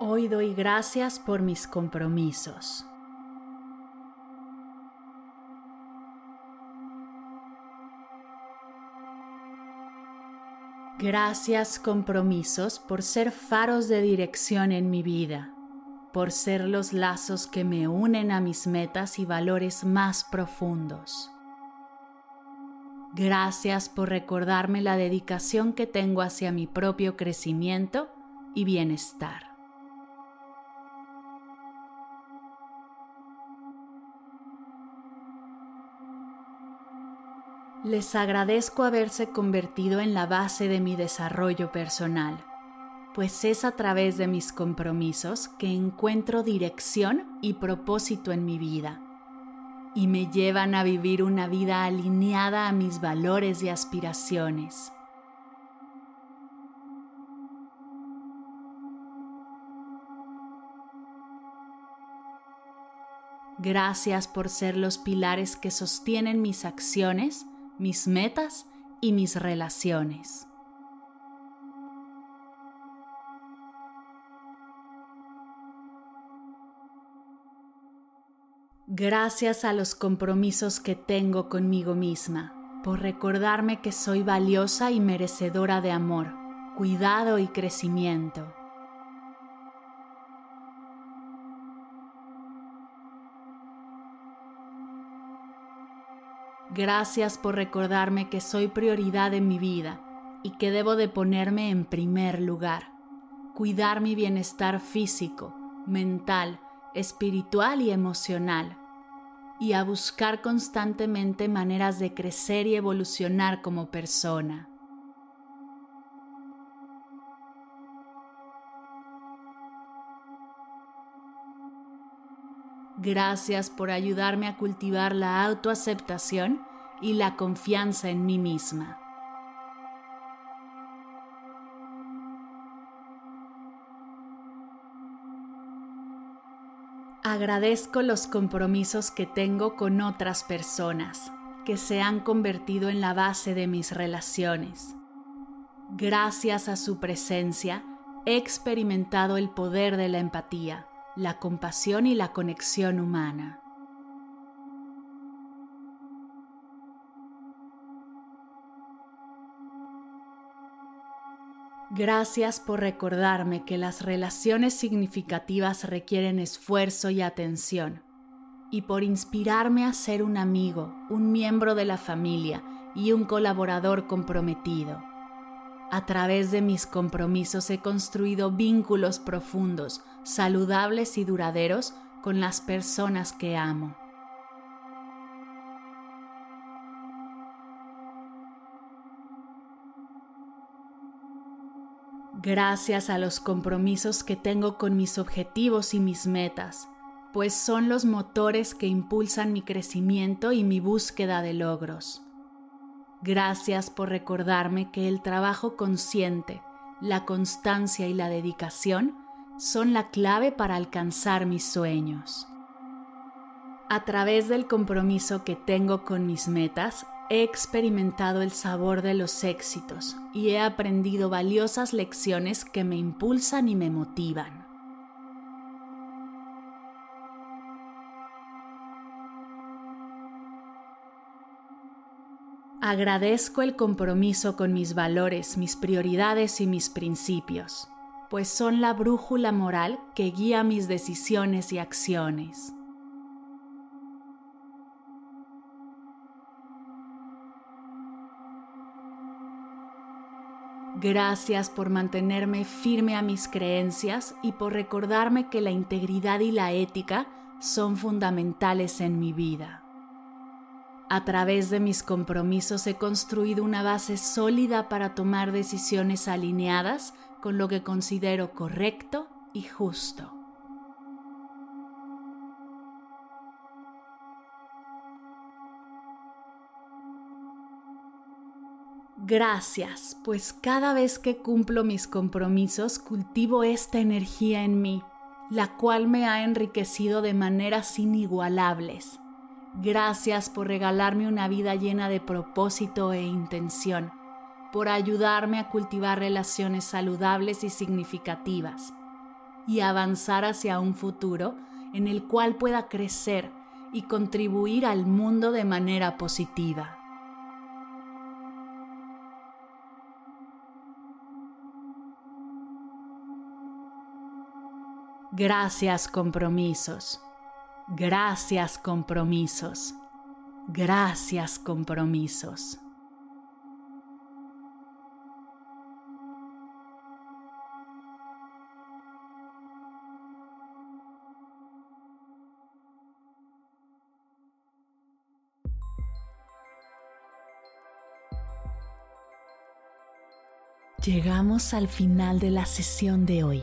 Hoy doy gracias por mis compromisos. Gracias compromisos por ser faros de dirección en mi vida, por ser los lazos que me unen a mis metas y valores más profundos. Gracias por recordarme la dedicación que tengo hacia mi propio crecimiento y bienestar. Les agradezco haberse convertido en la base de mi desarrollo personal, pues es a través de mis compromisos que encuentro dirección y propósito en mi vida, y me llevan a vivir una vida alineada a mis valores y aspiraciones. Gracias por ser los pilares que sostienen mis acciones mis metas y mis relaciones. Gracias a los compromisos que tengo conmigo misma, por recordarme que soy valiosa y merecedora de amor, cuidado y crecimiento. Gracias por recordarme que soy prioridad en mi vida y que debo de ponerme en primer lugar, cuidar mi bienestar físico, mental, espiritual y emocional, y a buscar constantemente maneras de crecer y evolucionar como persona. Gracias por ayudarme a cultivar la autoaceptación y la confianza en mí misma. Agradezco los compromisos que tengo con otras personas, que se han convertido en la base de mis relaciones. Gracias a su presencia, he experimentado el poder de la empatía la compasión y la conexión humana. Gracias por recordarme que las relaciones significativas requieren esfuerzo y atención, y por inspirarme a ser un amigo, un miembro de la familia y un colaborador comprometido. A través de mis compromisos he construido vínculos profundos, saludables y duraderos con las personas que amo. Gracias a los compromisos que tengo con mis objetivos y mis metas, pues son los motores que impulsan mi crecimiento y mi búsqueda de logros. Gracias por recordarme que el trabajo consciente, la constancia y la dedicación son la clave para alcanzar mis sueños. A través del compromiso que tengo con mis metas, he experimentado el sabor de los éxitos y he aprendido valiosas lecciones que me impulsan y me motivan. Agradezco el compromiso con mis valores, mis prioridades y mis principios, pues son la brújula moral que guía mis decisiones y acciones. Gracias por mantenerme firme a mis creencias y por recordarme que la integridad y la ética son fundamentales en mi vida. A través de mis compromisos he construido una base sólida para tomar decisiones alineadas con lo que considero correcto y justo. Gracias, pues cada vez que cumplo mis compromisos cultivo esta energía en mí, la cual me ha enriquecido de maneras inigualables. Gracias por regalarme una vida llena de propósito e intención, por ayudarme a cultivar relaciones saludables y significativas, y avanzar hacia un futuro en el cual pueda crecer y contribuir al mundo de manera positiva. Gracias compromisos. Gracias compromisos. Gracias compromisos. Llegamos al final de la sesión de hoy